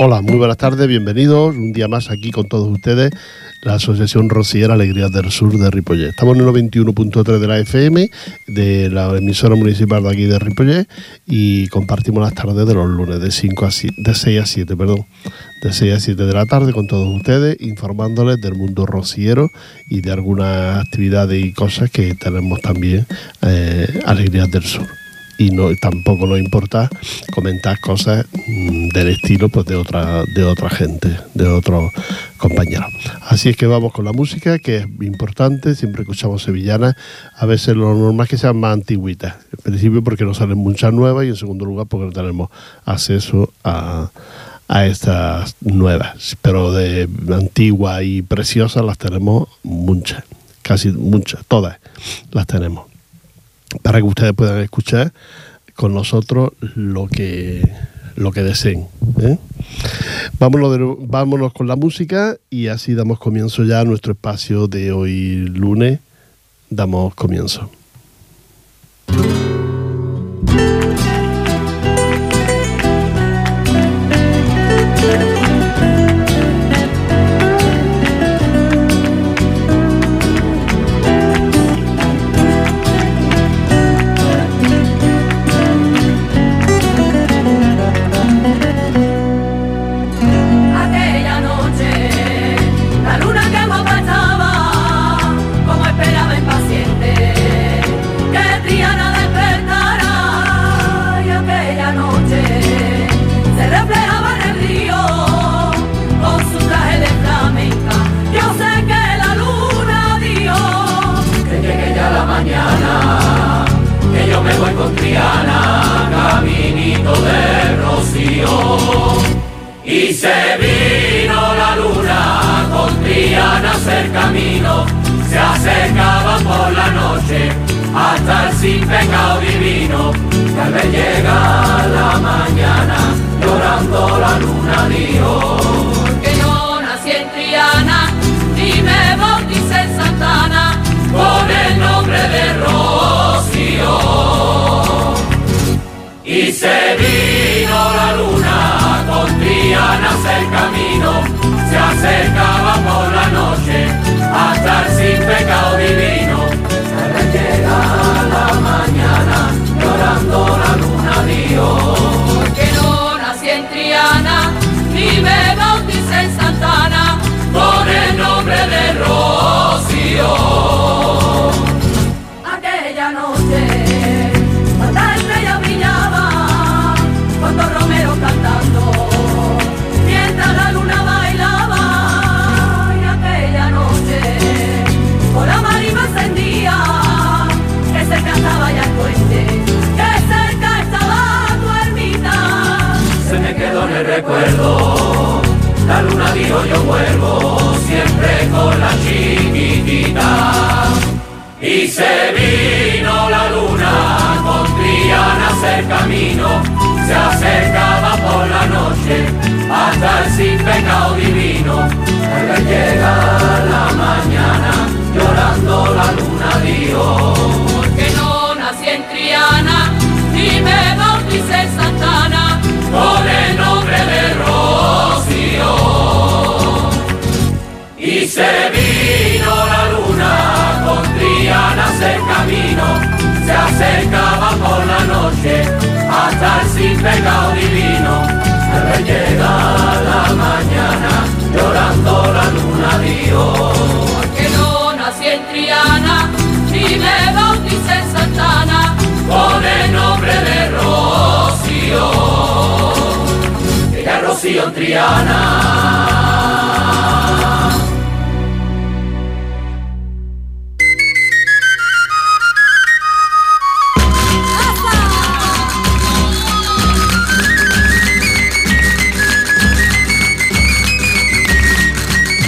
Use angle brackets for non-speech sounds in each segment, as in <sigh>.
Hola, muy buenas tardes, bienvenidos un día más aquí con todos ustedes, la Asociación Rociera Alegrías del Sur de Ripollet. Estamos en el 91.3 de la FM, de la emisora municipal de aquí de Ripollet, y compartimos las tardes de los lunes de, 5 a de 6 a 7, perdón, de 6 a 7 de la tarde con todos ustedes, informándoles del mundo rociero y de algunas actividades y cosas que tenemos también eh, Alegrías del Sur y no tampoco nos importa comentar cosas mm, del estilo pues de otra de otra gente de otros compañeros. Así es que vamos con la música que es importante siempre escuchamos sevillanas a veces lo normal es que sean más antiguitas. En principio porque no salen muchas nuevas y en segundo lugar porque no tenemos acceso a a estas nuevas, pero de antiguas y preciosas las tenemos muchas, casi muchas, todas las tenemos para que ustedes puedan escuchar con nosotros lo que, lo que deseen. ¿eh? Vámonos, vámonos con la música y así damos comienzo ya a nuestro espacio de hoy lunes. Damos comienzo.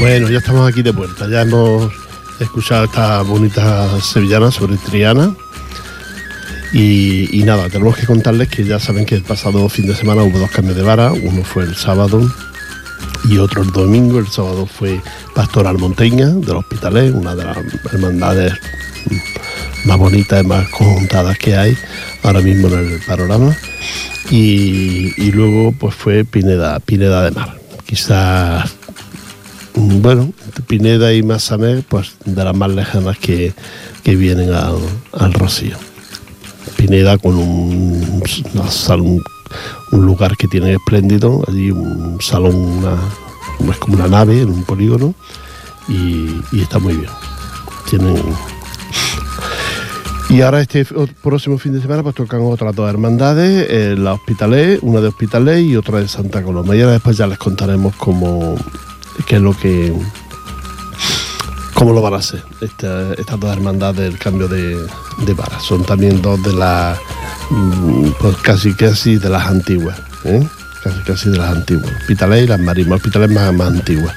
Bueno, ya estamos aquí de vuelta. Ya hemos escuchado esta bonita sevillana sobre Triana. Y, nada, tenemos que contarles que ya saben que el pasado fin de semana hubo dos cambios de vara. Uno fue el sábado y otro el domingo. El sábado fue Pastoral Monteña del Hospitalet, una de las hermandades más bonitas y más conjuntadas que hay ahora mismo en el panorama. Y, luego pues fue Pineda, Pineda de Mar. Quizás, bueno, Pineda y Massanet, pues de las más lejanas que, vienen al, Rocío. Pineda con un, salón, un lugar que tiene espléndido, allí un salón, es como una nave en un polígono y, y está muy bien. Tienen y ahora este próximo fin de semana pues tocan otras dos hermandades, eh, la Hospitalet, una de Hospitalet y otra de Santa Coloma. Y ahora después ya les contaremos cómo, qué es lo que, cómo lo van a hacer estas dos hermandades del cambio de, de vara. Son también dos de las, mm, pues casi casi de las antiguas, ¿eh? casi casi de las antiguas. Hospitalet y las Marismas, Hospitalet más, más antiguas.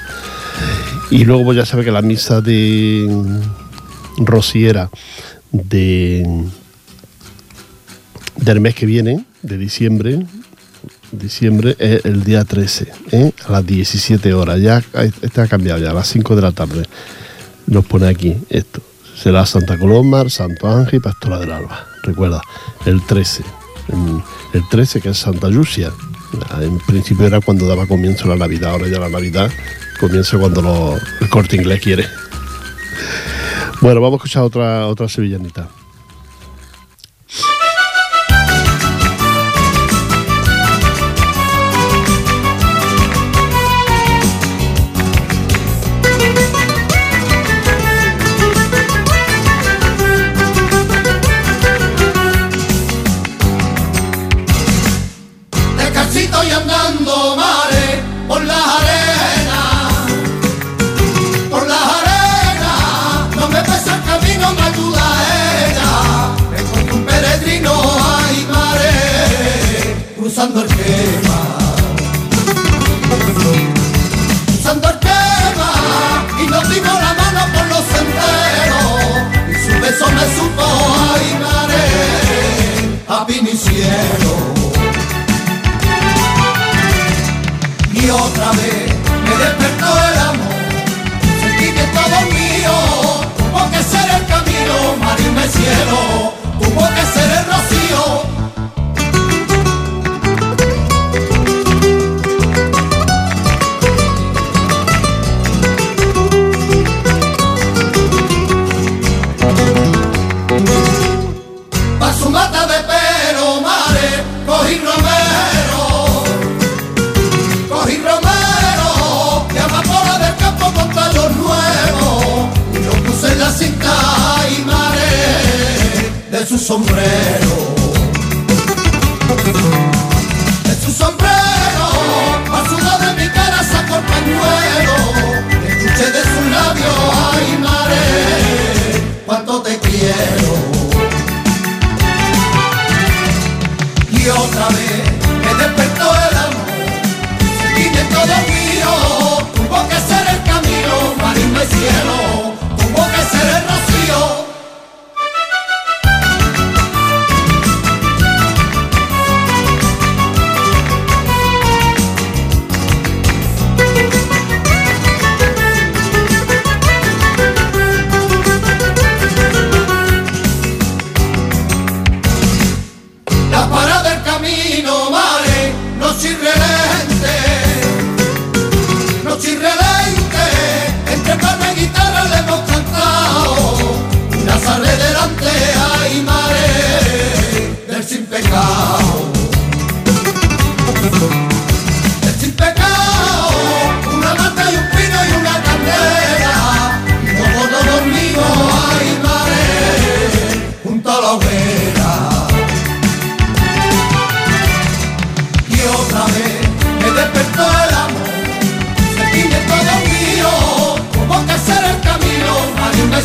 Y luego pues ya sabe que la misa de Rosiera de, del mes que viene, de diciembre, diciembre es el día 13, ¿eh? a las 17 horas. Ya está cambiado, ya a las 5 de la tarde. Nos pone aquí esto. Será Santa Coloma, Santo Ángel y Pastora del Alba. Recuerda, el 13. El 13 que es Santa Lucia. En principio era cuando daba comienzo la Navidad, ahora ya la Navidad comienza cuando el corte inglés quiere. Bueno, vamos a escuchar otra, otra sevillanita.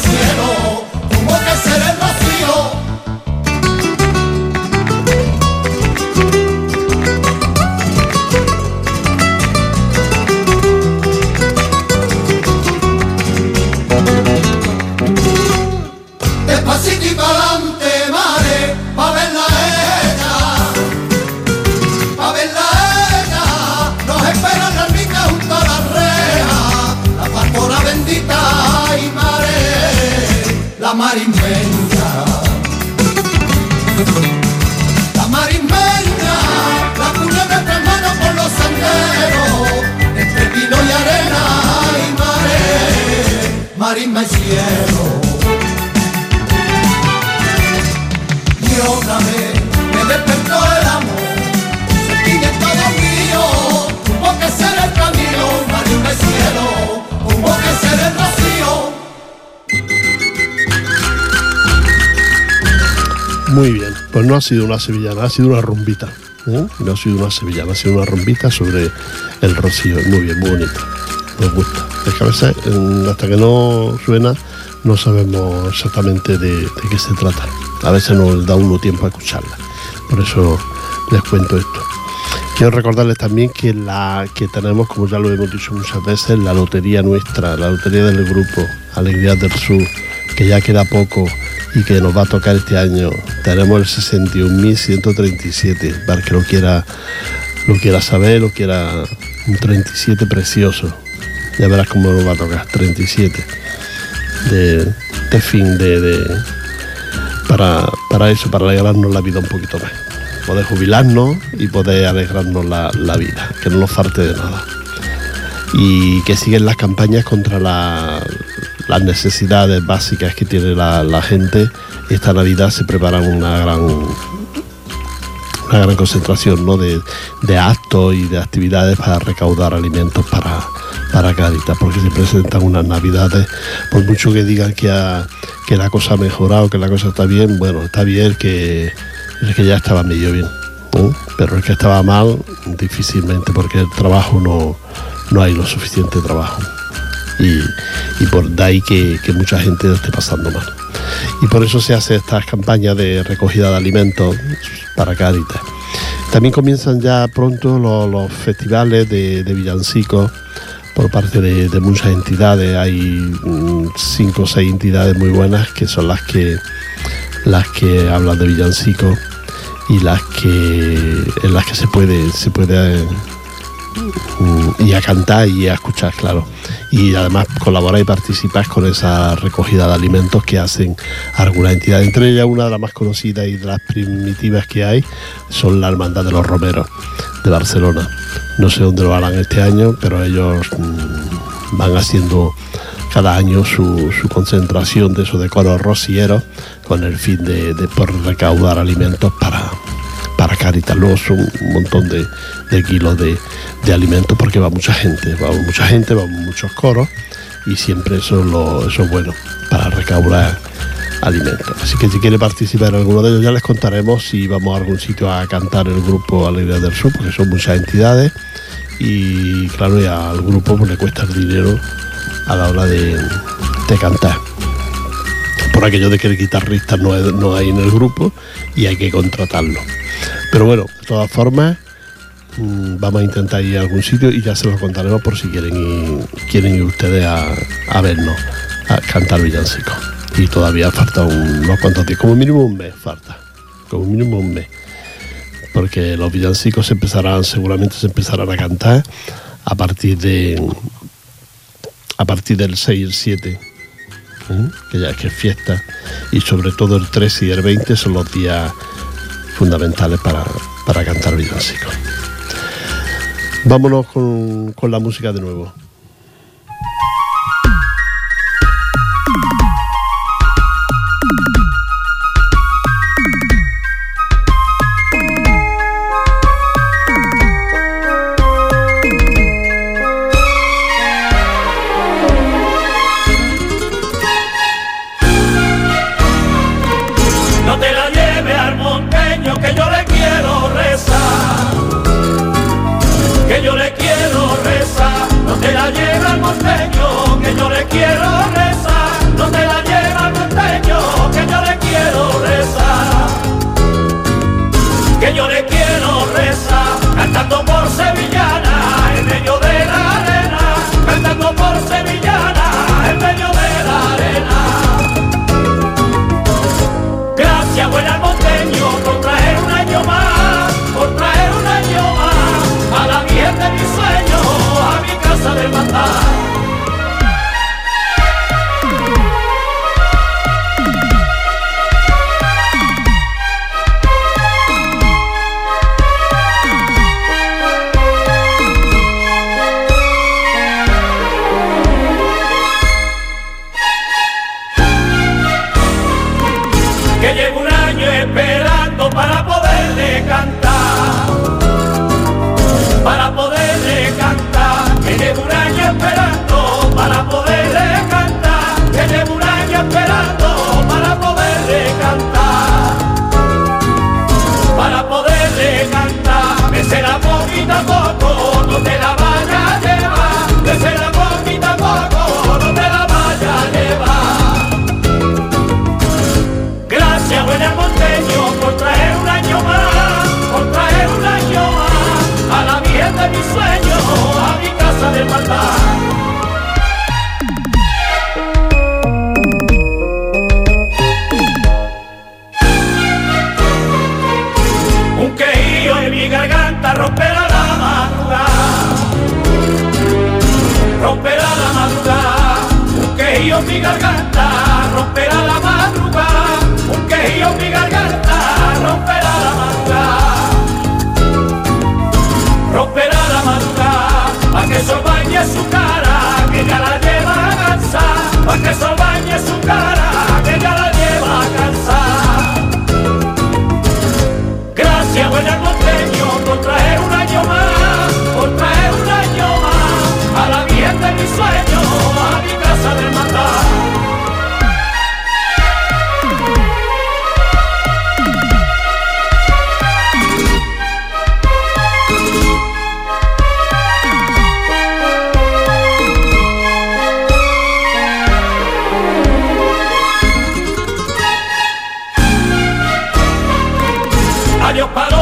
La mar inmensa ha sido una sevillana, ha sido una rumbita. ¿eh? No ha sido una sevillana, ha sido una rumbita sobre el rocío. Muy bien, muy bonito. Nos gusta. Es que a veces, mm, hasta que no suena, no sabemos exactamente de, qué se trata. A veces nos da uno tiempo a escucharla. Por eso les cuento esto. Quiero recordarles también que la que tenemos, como ya lo hemos dicho muchas veces, la lotería nuestra, la lotería del grupo Alegría del Sur, que ya queda poco y que nos va a tocar este año. Tenemos el 61.137, para que lo quiera, lo quiera saber, lo quiera un 37 precioso. Ya verás cómo nos va a tocar, 37. De, de fin de, para, para eso, para alegrarnos la vida un poquito más. Poder jubilarnos y poder alegrarnos la, la vida, que no nos falte de nada. Y que siguen las campañas contra la- las necesidades básicas que tiene la, gente. Esta Navidad se prepara una gran una gran concentración ¿no? de, de actos y de actividades para recaudar alimentos para, para Cáritas, porque se presentan unas navidades, por mucho que digan que, que la cosa ha mejorado, que la cosa está bien, bueno, está bien que, es que ya estaba medio bien, pero el que estaba mal, difícilmente, porque el trabajo no, no hay lo suficiente trabajo. Y, por de ahí que, mucha gente esté pasando mal. Y por eso se hace estas campañas de recogida de alimentos para Cáritas. También comienzan ya pronto los, festivales de, de villancicos por parte de, muchas entidades. Hay mm, cinco o seis entidades muy buenas que son las que las que hablan de villancicos y las que en las que se puede se puede y a cantar y a escuchar, claro. Y además colaborar y participar con esa recogida de alimentos que hacen algunas entidades. Entre ellas, una de las más conocidas y de las primitivas que hay son la Hermandad de los Romeros de Barcelona. No sé dónde lo harán este año, pero ellos mm, van haciendo cada año su, concentración de esos decoros rocieros con el fin de, recaudar alimentos para, para son un montón de, kilos de, de alimentos porque va mucha gente, va mucha gente, van muchos coros y siempre eso es, bueno para recaudar alimentos. Así que si quiere participar en alguno de ellos ya les contaremos si vamos a algún sitio a cantar el grupo Alegría del Sur, porque son muchas entidades y claro, y al grupo pues, le cuesta el dinero a la hora de cantar por aquello de que el guitarrista no, no hay en el grupo y hay que contratarlo. Pero bueno, de todas formas, mm, vamos a intentar ir a algún sitio y ya se lo contaremos por si quieren ir, quieren ustedes a, vernos, a cantar villancicos. Y todavía falta un- unos cuantos días, como mínimo un mes falta, como mínimo un mes. Porque los villancicos se empezarán, seguramente se empezarán a cantar a partir de a partir del 6 y el 7 que ya es que es fiesta, y sobre todo el 13 y el 20 son los días fundamentales para, para cantar villancicos. Vámonos con, con la música de nuevo.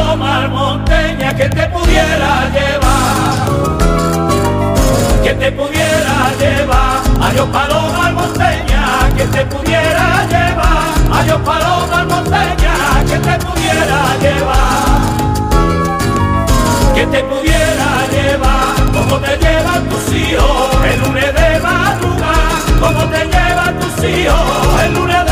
Paloma monteña que te pudiera llevar, que te pudiera llevar. Adiós paloma monteña que te pudiera llevar. Adiós paloma monteña que te pudiera llevar, que te pudiera llevar. Como te llevan tus hijos el lunes de madrugada, como te llevan tus hijos el lunes de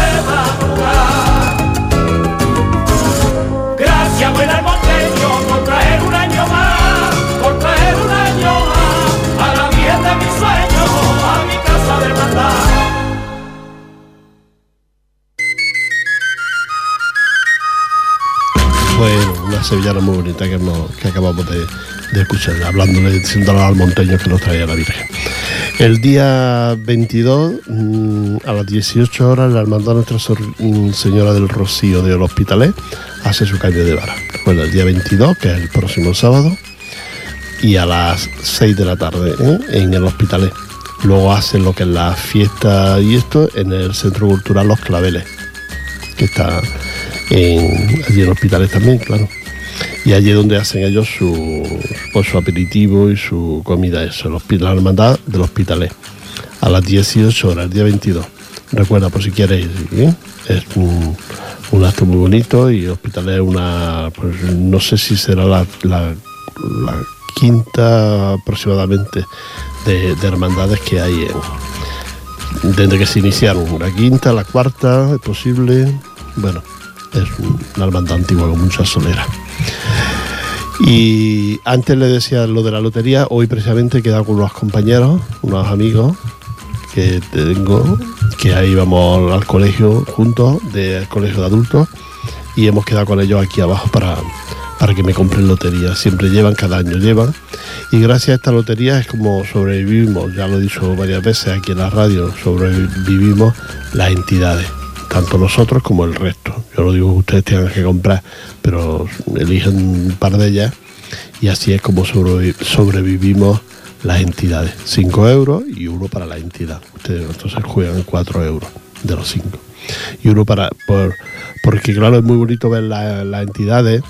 una sevillana muy bonita que, acabamos de, de escuchar, hablándole, diciéndole al monteño que nos traía la Virgen. El día 22, mm, a las 18 horas, la Hermandad Nuestra mm, Señora del Rocío del Hospitalet hace su cambio de vara. Bueno, el día 22, que es el próximo sábado, y a las 6 de la tarde ¿eh? en el Hospitalet. Luego hacen lo que es la fiesta y esto en el Centro Cultural Los Claveles que está en, allí en hospitales también, claro. Y allí es donde hacen ellos su, pues, aperitivo y su comida, eso, hospital, la hermandad del hospitalet. A las 18 horas, el día 22. Recuerda, por si quieres es un, acto muy bonito y el hospital es una, pues, no sé si será la, quinta aproximadamente de, de hermandades que hay desde que se iniciaron, la quinta, la cuarta, es posible. Bueno, es una hermandad antigua con mucha solera. Y antes le decía lo de la lotería, hoy precisamente he quedado con unos compañeros, unos amigos que tengo, que ahí vamos al colegio juntos, del colegio de adultos, y hemos quedado con ellos aquí abajo para, para que me compren lotería. Siempre llevan, cada año llevan. Y gracias a esta lotería es como sobrevivimos, ya lo he dicho varias veces aquí en la radio, sobrevivimos las entidades, tanto nosotros como el resto. Yo no digo que ustedes tengan que comprar, pero eligen un par de ellas y así es como sobrevi- sobrevivimos las entidades. 5 euros y uno para la entidad. Ustedes entonces juegan 4 euros de los 5. Y uno para... Por, porque claro, es muy bonito ver la- las entidades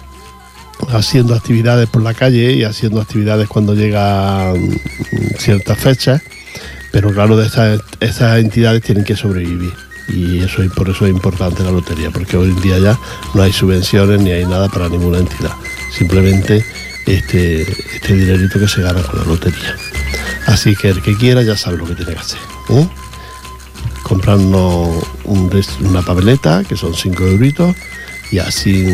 haciendo actividades por la calle y haciendo actividades cuando llegan mm, ciertas fechas, pero claro, de esas entidades tienen que sobrevivir. Y eso es por eso es importante la lotería, porque hoy en día ya no hay subvenciones ni hay nada para ninguna entidad. Simplemente este, este dinerito que se gana con la lotería. Así que el que quiera ya sabe lo que tiene que hacer. ¿eh? comprarnos una papeleta, que son 5 euritos, y así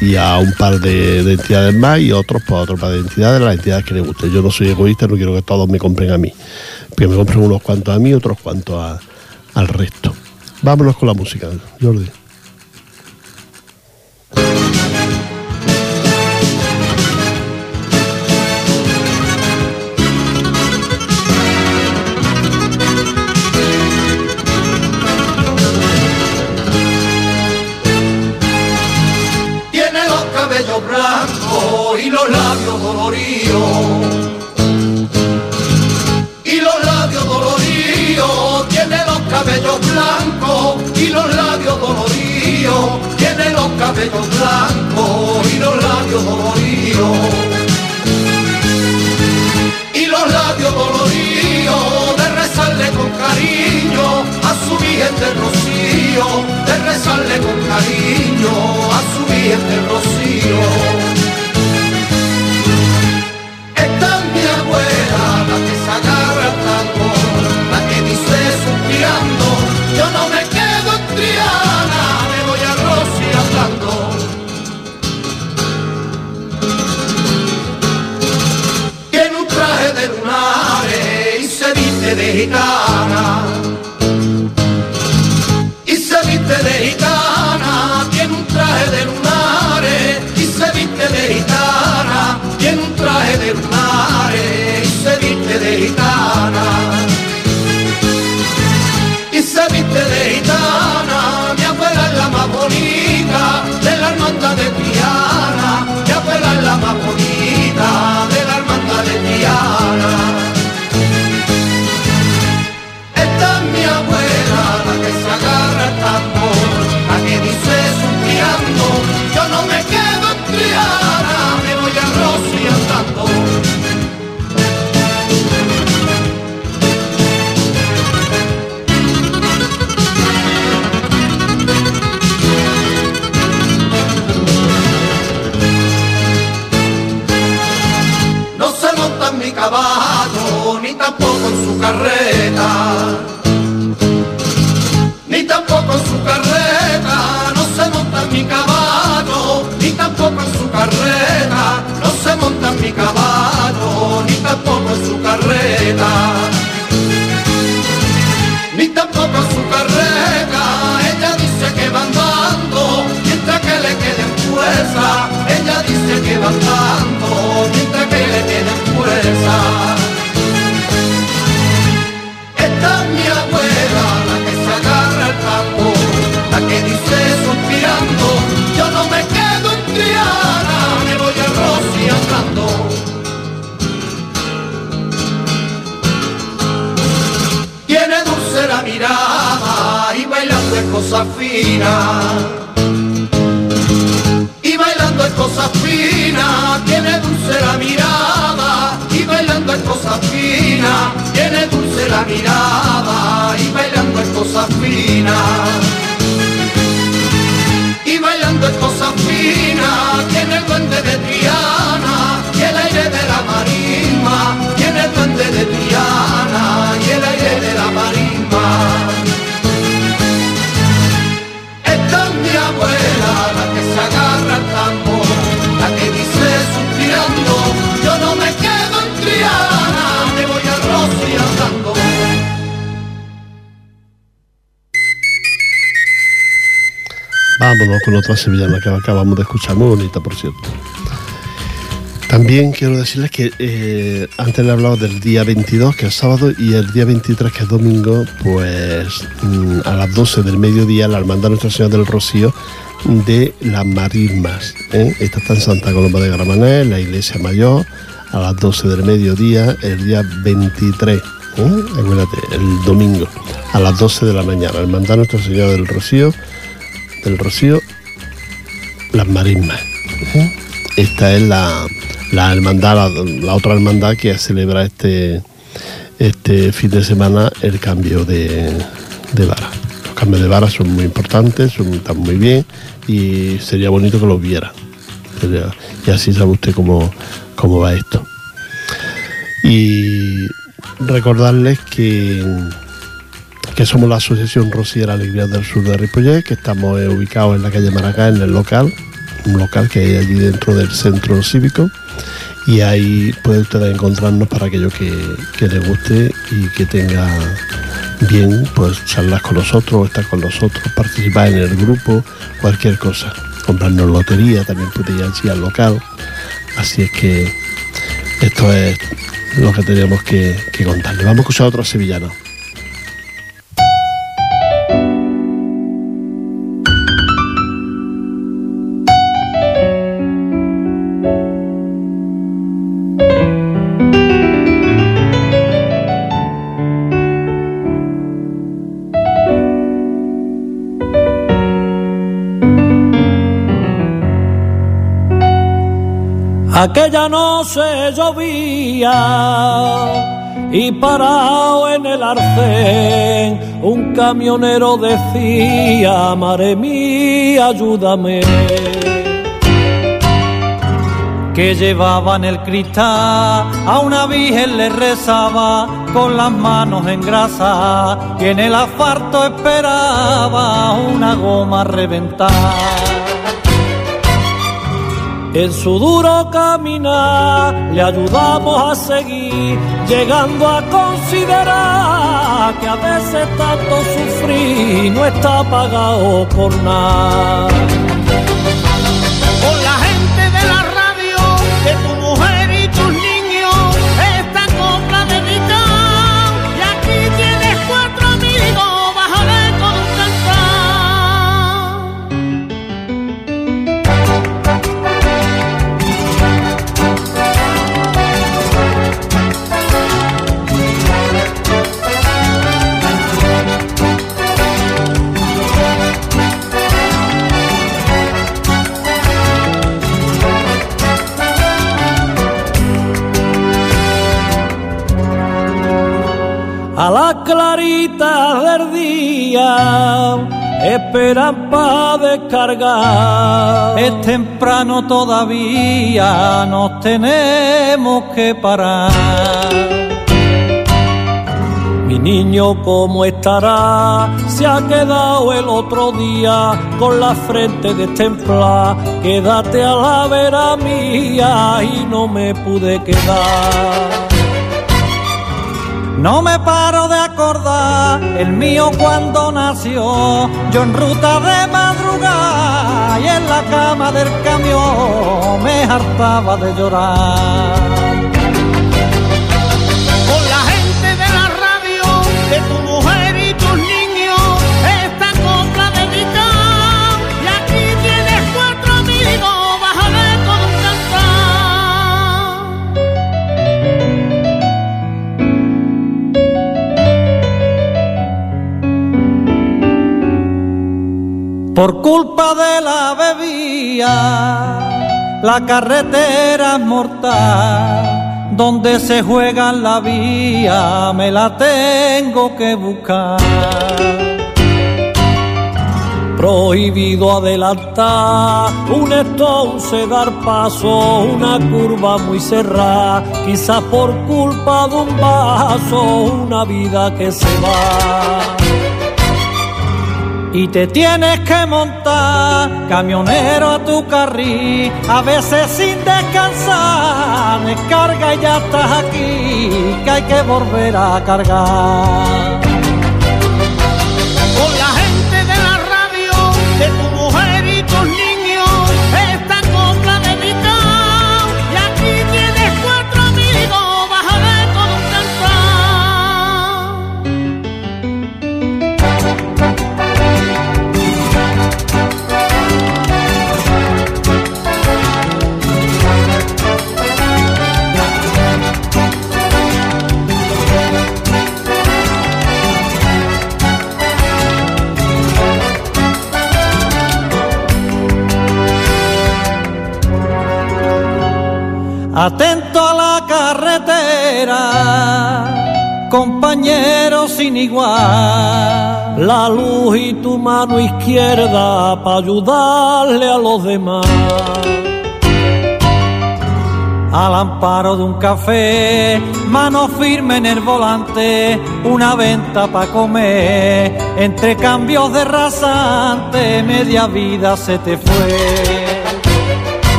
y a un par de, de entidades más y otros pues a otro par de entidades, las entidades que les guste. Yo no soy egoísta, no quiero que todos me compren a mí. Que me compren unos cuantos a mí, otros cuantos al resto. Vámonos con la música, Jordi. pies de rocío. Esta mi abuela, la que se agarra al tambor, la que dice suspirando, yo no me quedo en Triana, me voy a Rosy hablando. Tiene un traje de lunares y se viste de gitana. gitana y se viste de gitana, mi abuela es la más bonita de la nota de ti. Tampoco en su carreta. Ni tampoco en su carreta, no se monta mi caballo, ni tampoco en su carreta, no se monta mi caballo, ni tampoco en su carreta. Ni tampoco en su carreta, ella dice que va andando, mientras que le queden fuerza, ella dice que va andando, mientras que le queden fuerza. Y bailando es cosa fina, tiene dulce la mirada y bailando es cosa fina, tiene dulce la mirada y bailando es cosa fina. Y bailando es cosa fina, tiene el duende de Triana y el aire de la marisma, tiene el duende de Triana y el aire de la marisma. Vámonos con otra sevillana que acabamos de escuchar, muy bonita, por cierto. También quiero decirles que eh, antes le he hablado del día 22, que es sábado, y el día 23, que es domingo, pues mm, a las 12 del mediodía, la Hermandad Nuestra Señora del Rocío de las Marismas. ¿eh? Esta está en Santa Coloma de Gramané, en la Iglesia Mayor, a las 12 del mediodía, el día 23. ¿eh? Acuérdate, el domingo, a las 12 de la mañana. Hermandad Nuestra Señora del Rocío, del Rocío, las Marismas. Esta es la, la hermandad, la, otra hermandad que celebra este, este fin de semana el cambio de, de vara. Los cambios de vara son muy importantes, son, están muy bien y sería bonito que los viera. Sería- y así sabe usted cómo, cómo va esto. Y recordarles que, que somos la Asociación Rociera Alegría del Sur de Ripollet, que estamos eh, ubicados en la calle Maracá, en el local, un local que hay allí dentro del centro cívico. Y ahí puede usted encontrarnos para aquello que, que le guste y que tenga bien, pues charlas con nosotros, estar con nosotros, participar en el grupo, cualquier cosa. Comprarnos lotería, también puede ir allí al local. Así es que esto es lo que teníamos que, que contarle. Vamos a escuchar a otro sevillano. Aquella noche llovía y parado en el arcén un camionero decía, mía, ayúdame. Que llevaba en el cristal a una virgen le rezaba con las manos en grasa y en el asfalto esperaba una goma reventada. En su duro caminar le ayudamos a seguir, llegando a considerar que a veces tanto sufrir no está pagado por nada. Claritas del día esperan para descargar. Es temprano todavía, nos tenemos que parar. Mi niño, ¿cómo estará? Se ha quedado el otro día con la frente destemplada. Quédate a la vera mía y no me pude quedar. No me paro de acordar el mío cuando nació, yo en ruta de madrugada y en la cama del camión me hartaba de llorar. Por culpa de la bebida, la carretera es mortal. Donde se juega la vía, me la tengo que buscar. Prohibido adelantar, un entonces dar paso, una curva muy cerrada, quizás por culpa de un vaso, una vida que se va. Y te tienes que montar, camionero a tu carril, a veces sin descansar, descarga y ya estás aquí, que hay que volver a cargar. Atento a la carretera, compañero sin igual. La luz y tu mano izquierda para ayudarle a los demás. Al amparo de un café, mano firme en el volante, una venta para comer. Entre cambios de rasante, media vida se te fue.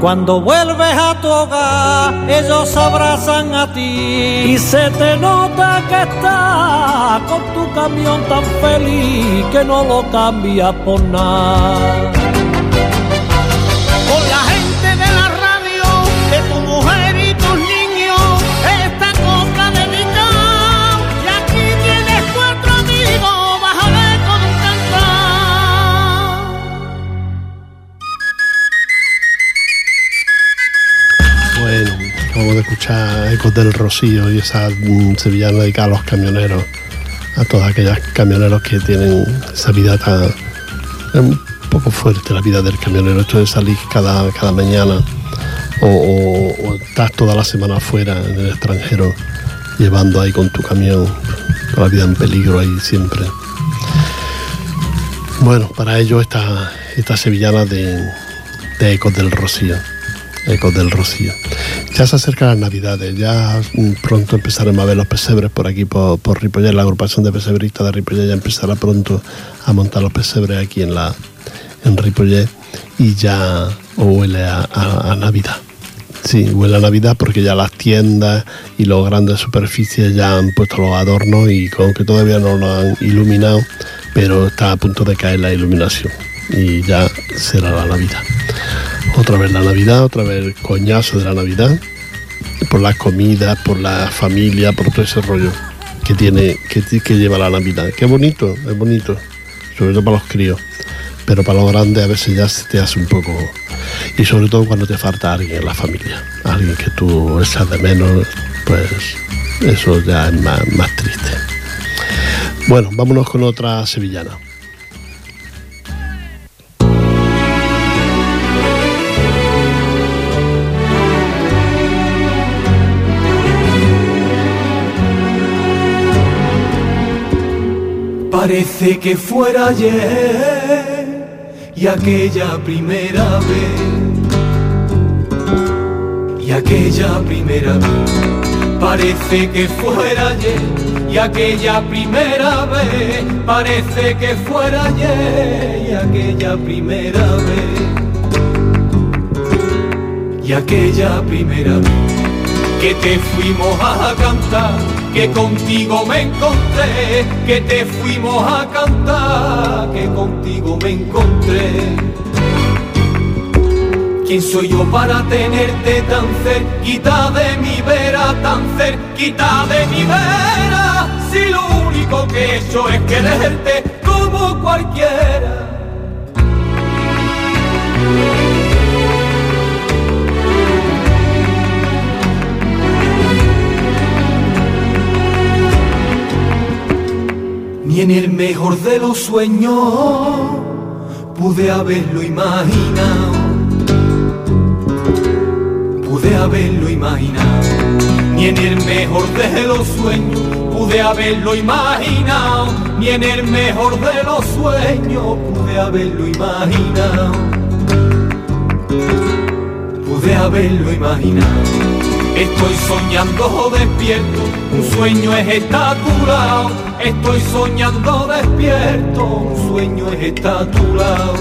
Cuando vuelves a tu hogar, ellos abrazan a ti. Y se te nota que estás con tu camión tan feliz que no lo cambias por nada. Ecos del Rocío y esa mm, sevillana dedicada a los camioneros, a todos aquellos camioneros que tienen esa vida tan es un poco fuerte la vida del camionero, esto de salir cada, cada mañana o, o- o estar toda la semana afuera en el extranjero llevando ahí con tu camión, la vida en peligro ahí siempre. Bueno, para ello esta, esta sevillana de, de Ecos del Rocío. Ecos del Rocío. Ya se acercan las navidades, ya mm, pronto empezaremos a ver los pesebres por aquí, por, por la agrupación de pesebristas de Ripollet ya empezará pronto a montar los pesebres aquí en la en Ripollet y ya huele a, Navidad. Sí, huele a Navidad porque ya las tiendas y los grandes superficies ya han puesto los adornos y aunque todavía no lo han iluminado, pero está a punto de caer la iluminación y ya será la Navidad. Otra vez la Navidad, otra vez el coñazo de la Navidad, por las comidas, por la familia, por todo ese rollo que tiene, que, lleva la Navidad. Qué bonito, es bonito, sobre todo para los críos, pero para los grandes a veces ya se te hace un poco, y sobre todo cuando te falta alguien en la familia, alguien que tú echas de menos, pues eso ya es más triste. Bueno, vámonos con otra sevillana. Parece que fuera ayer y aquella primera vez. Y aquella primera vez. Parece que fuera ayer y aquella primera vez. Parece que fuera ayer y aquella primera vez. Y aquella primera vez que te fuimos a cantar, que contigo me encontré, que te fuimos a cantar, que contigo me encontré. ¿Quién soy yo para tenerte tan cerquita de mi vera, tan cerquita de mi vera? Si lo único que he hecho es quererte como cualquiera. Ni en el mejor de los sueños pude haberlo imaginado. Pude haberlo imaginado. Ni en el mejor de los sueños pude haberlo imaginado. Ni en el mejor de los sueños pude haberlo imaginado. Pude haberlo imaginado. Estoy soñando despierto, un sueño es estar a tu lado. Estoy soñando despierto, un sueño es estar a tu lado.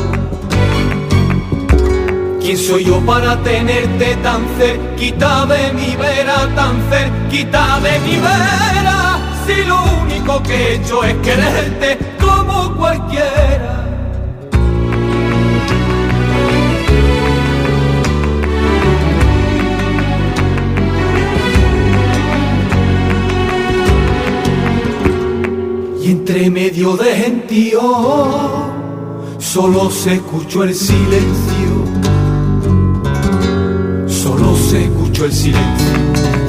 ¿Quién soy yo para tenerte tan cerquita de mi vera, tan cerquita de mi vera? Si lo único que he hecho es quererte como cualquiera. Entre medio de gentío solo se escuchó el silencio. Solo se escuchó el silencio.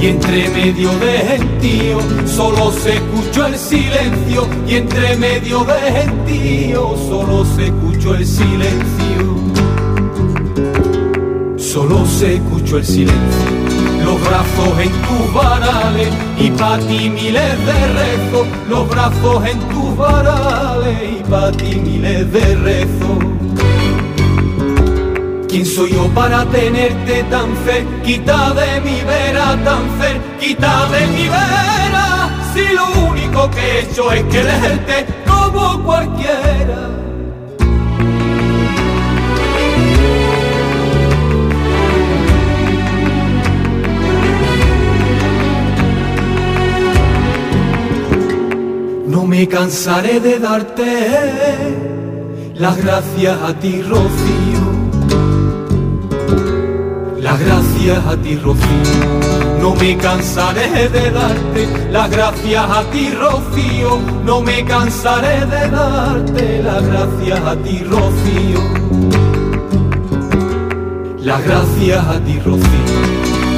Y entre medio de gentío solo se escuchó el silencio. Y entre medio de gentío solo se escuchó el silencio. Solo se escuchó el silencio los brazos en tus varales y pa' ti miles de rezos, los brazos en tus varales y pa' ti miles de rezos. ¿Quién soy yo para tenerte tan cerquita de mi vera, tan cerquita de mi vera? Si lo único que he hecho es quererte como cualquiera. No me cansaré de darte las gracias a ti, Rocío. Las gracias a ti, Rocío. No me cansaré de darte las gracias a ti, Rocío. No me cansaré de darte las gracias a ti, Rocío. Las gracias a ti, Rocío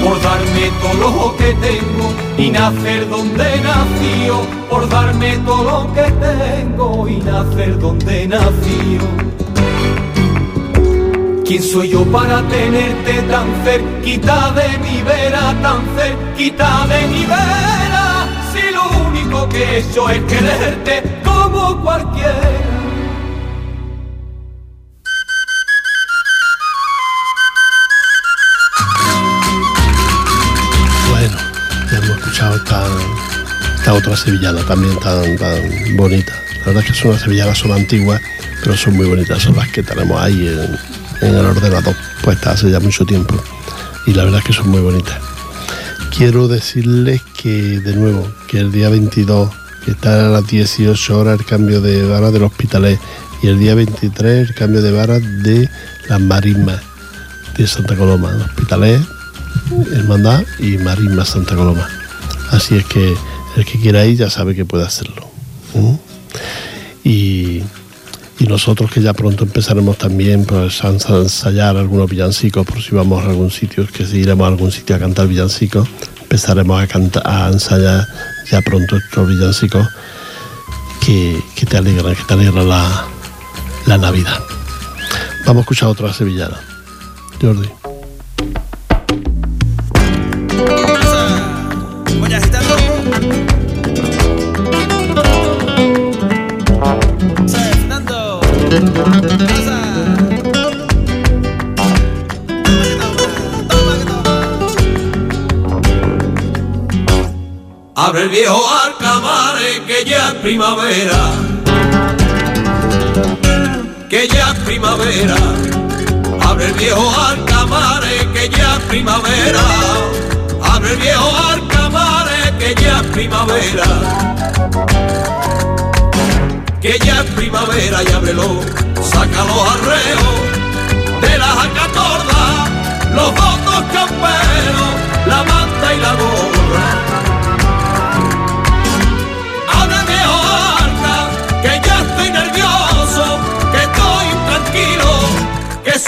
por darme todo lo que tengo y nacer donde nació, por darme todo lo que tengo y nacer donde nació. ¿Quién soy yo para tenerte tan cerquita de mi vera, tan cerquita de mi vera? Si lo único que he hecho es quererte como cualquiera. Esta otra sevillana también tan, tan bonita. La verdad es que son las sevillanas, son antiguas, pero son muy bonitas. Son las que tenemos ahí en, en el ordenador puestas hace ya mucho tiempo. Y la verdad es que son muy bonitas. Quiero decirles que, de nuevo, que el día 22, que está a las 18 horas el cambio de vara del hospitalet, y el día 23 el cambio de vara de las marismas de Santa Coloma, el Hermandad y Marisma Santa Coloma. Así es que el que quiera ir ya sabe que puede hacerlo. Y, nosotros que ya pronto empezaremos también pues, a ensayar algunos villancicos, por si vamos a algún sitio, que si iremos a algún sitio a cantar villancicos, empezaremos a, cantar, a ensayar ya pronto estos villancicos que, que te alegran, que te alegran la, la Navidad. Vamos a escuchar otra sevillana. Jordi. Viejo arcamare que ya es primavera. Que ya es primavera. Abre el viejo arcamare que ya es primavera. Abre el viejo arcamare que ya es primavera. Que ya es primavera y ábrelo. Saca los arreos de la jacatorda, los votos camperos, la manta y la gorra.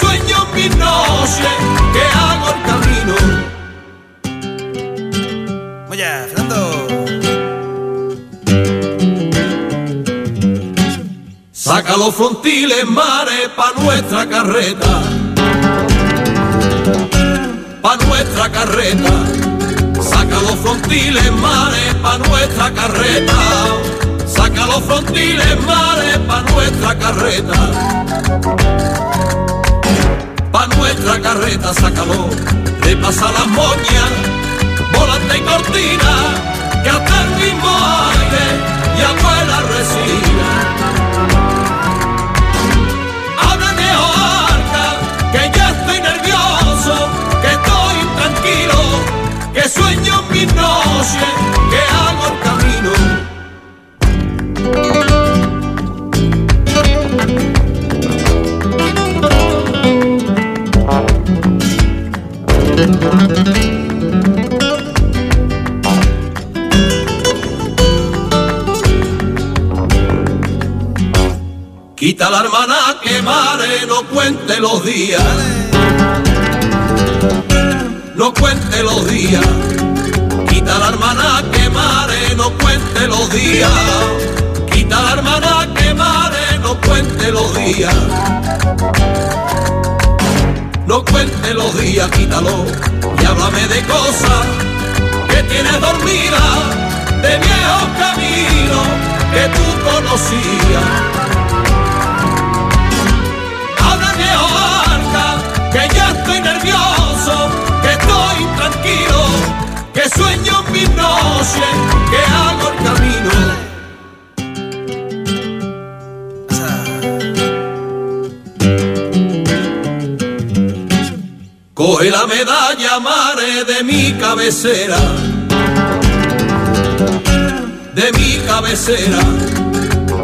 Que sueño en mis noches, que hago el camino. Oye, Fernando. Saca los frontiles mares pa' nuestra carreta. Pa' nuestra carreta. Saca los frontiles mares pa' nuestra carreta. Saca los frontiles mares pa' nuestra carreta. Nuestra carreta, sácalo. Repasa las moñas, volante y cortina, que hasta el mismo aire y abuela resina. Abre viejo arca, que ya estoy nervioso, que estoy intranquilo, que sueño mis noches, Quita la hermana que mare, no cuente los días. No cuente los días. Quita la hermana que mare, no cuente los días. Quita la hermana que mare, no cuente los días. No cuente los días, quítalo y háblame de cosas que tienes dormida, de viejos caminos que tú conocías. Que sueño en mis noches, que hago el camino. Coge la medalla mare de mi cabecera, de mi cabecera.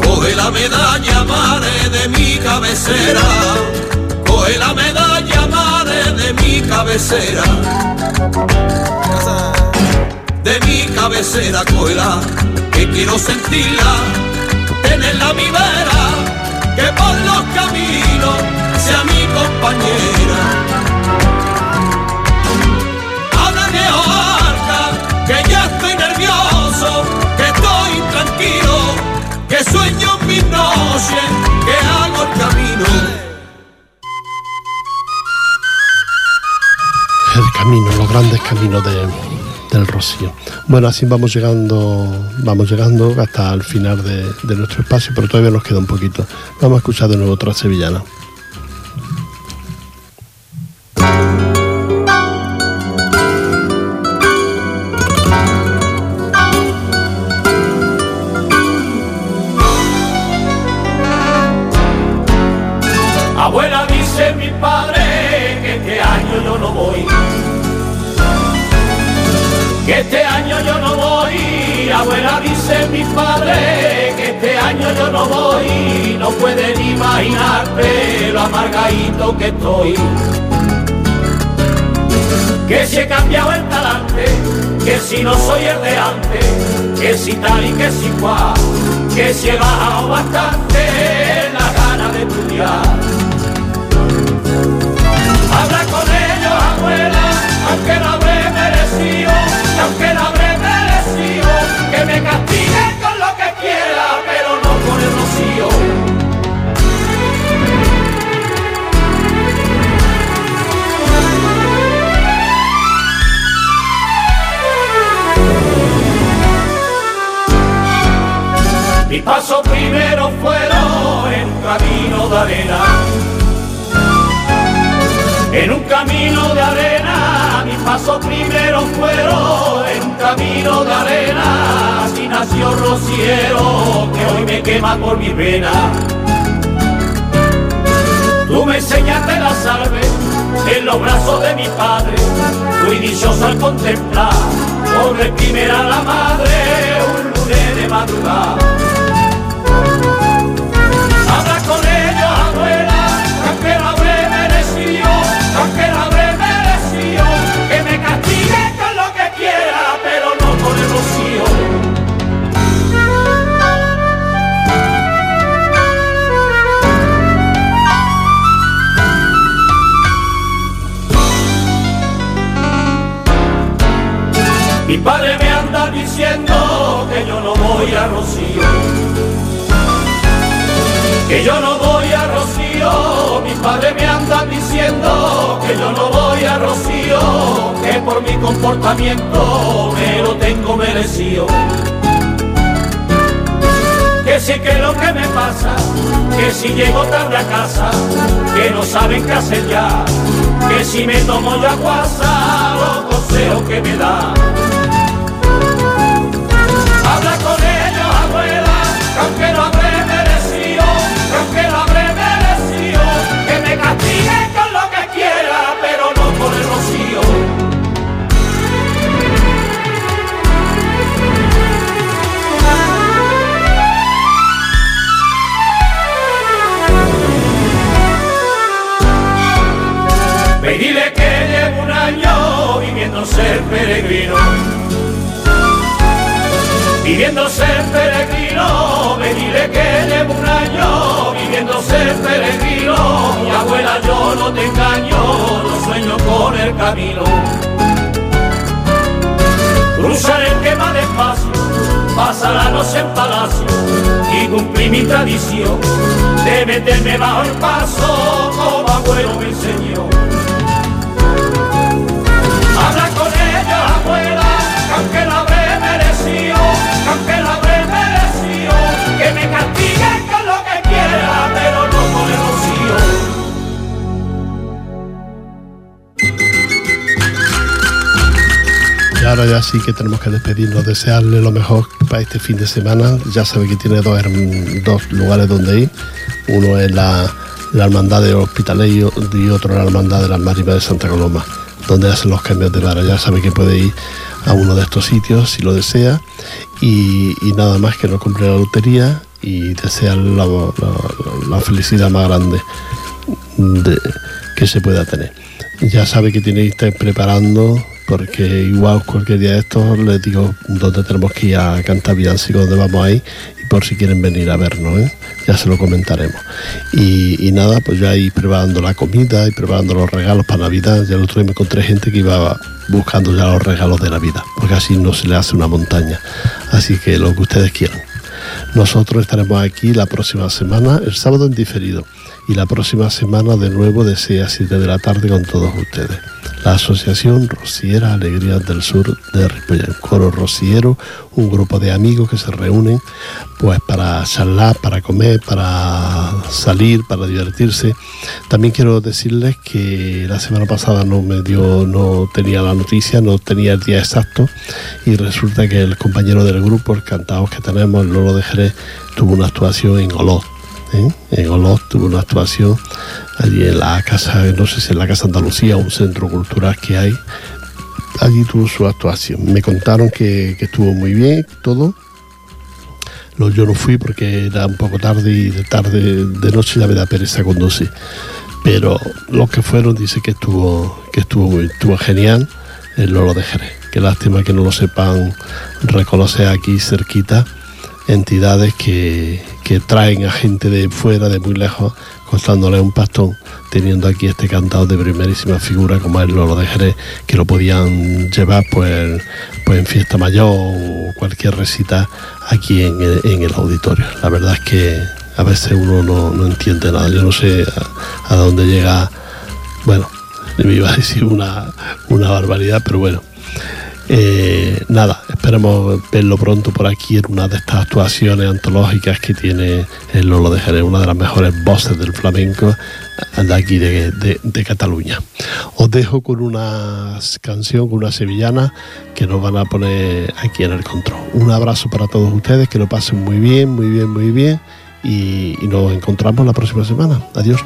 Coge la medalla mare de mi cabecera, coge la medalla mi cabecera, de mi cabecera, cógela, que quiero sentirla, tenerla a mi vera, que por los caminos sea mi compañera. Habla viejo arca, que ya estoy nervioso, que estoy intranquilo, que sueño en mis noches, que hago el camino. El camino, los grandes caminos de- del Rocío. Bueno, así vamos llegando, vamos llegando hasta el final de, de nuestro espacio, pero todavía nos queda un poquito. Vamos a escuchar de nuevo otra sevillana. Mis pasos primero fueron en camino de arena. En un camino de arena, mis pasos primero fueron en un camino de arena. Así nació Rociero, que hoy me quema por mi vena. Tú me enseñaste la salve en los brazos de mi padre. Fui dichoso al contemplar por primera la madre un lunes de madrugada. Padre me anda diciendo que yo no voy a Rocío. Que yo no voy a Rocío. Mi padre me anda diciendo que yo no voy a Rocío. Que por mi comportamiento me lo tengo merecido. Que sí que lo que me pasa, que si llego tarde a casa, que no saben qué hacer ya, que si me tomo yo aguasa, los consejos que me da. Viviendo ser peregrino viviendo ser peregrino, me dile que llevo un año viviendo ser peregrino, mi abuela yo no te engaño, no sueño con el camino. Cruzar el que va despacio, pasar la noche en palacio y cumplir mi tradición de meterme bajo el paso como abuelo me enseñó. Ahora ya sí que tenemos que despedirnos, desearle lo mejor para este fin de semana. Ya sabe que tiene dos, dos lugares donde ir. Uno es la, la Hermandad de Hospitalerio y otro la Hermandad de las Marismas de Santa Coloma, donde hacen los cambios de vara. Ya sabe que puede ir a uno de estos sitios si lo desea. Y, y nada más que no cumple la lotería y desearle la, la- la felicidad más grande de- que se pueda tener. Ya sabe que tiene que estar preparando, porque igual cualquier día de estos les digo dónde tenemos que ir a cantar villancicos, dónde vamos a ir, y por si quieren venir a vernos, ¿eh? ya se lo comentaremos. Y, y nada, pues ya ir preparando la comida y preparando los regalos para Navidad. Ya el otro día me encontré gente que iba buscando ya los regalos de Navidad, porque así no se le hace una montaña. Así que lo que ustedes quieran. Nosotros estaremos aquí la próxima semana, el sábado en diferido, y la próxima semana de nuevo de 6 a 7 de la tarde con todos ustedes. La Asociación Rociera Alegrías del Sur de Ripollet, Coro Rociero, un grupo de amigos que se reúnen pues para charlar, para comer, para salir, para divertirse. También quiero decirles que la semana pasada no me dio, no tenía la noticia, no tenía el día exacto y resulta que el compañero del grupo, el cantado que tenemos, el Lolo de Jerez, tuvo una actuación en Olot. ¿Eh? En Olot tuvo una actuación allí en la casa, no sé si en la Casa Andalucía, un centro cultural que hay. Allí tuvo su actuación. Me contaron que, estuvo muy bien todo. No, yo no fui porque era un poco tarde y de tarde, de noche ya me da pereza conducir. Pero los que fueron dicen que estuvo, que estuvo genial el Lolo de Jerez. Qué lástima que no lo sepan reconocer aquí cerquita entidades que, que traen a gente de fuera, de muy lejos, costándole un pastón, teniendo aquí este cantado de primerísima figura como es Lolo de Jerez, que lo podían llevar pues, pues en fiesta mayor o cualquier recita aquí en el auditorio. La verdad es que a veces uno no, no entiende nada, yo no sé a, a dónde llega, bueno, <laughs> me iba a decir una, una barbaridad, pero bueno. Eh, nada, Esperemos verlo pronto por aquí en una de estas actuaciones antológicas que tiene el Lolo de Jerez, una de las mejores voces del flamenco de aquí de, de- de Cataluña. Os dejo con una canción, con una sevillana que nos van a poner aquí en el control. Un abrazo para todos ustedes, que lo pasen muy bien, muy bien, muy bien y, y nos encontramos la próxima semana. Adiós.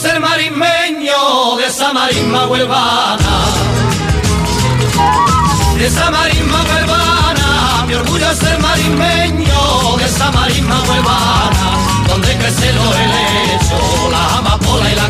Ser marismeño de esa marisma huelvana. De esa marisma huelvana. Mi orgullo es ser marismeño de esa marisma huelvana. Donde crece lo helecho, la amapola y la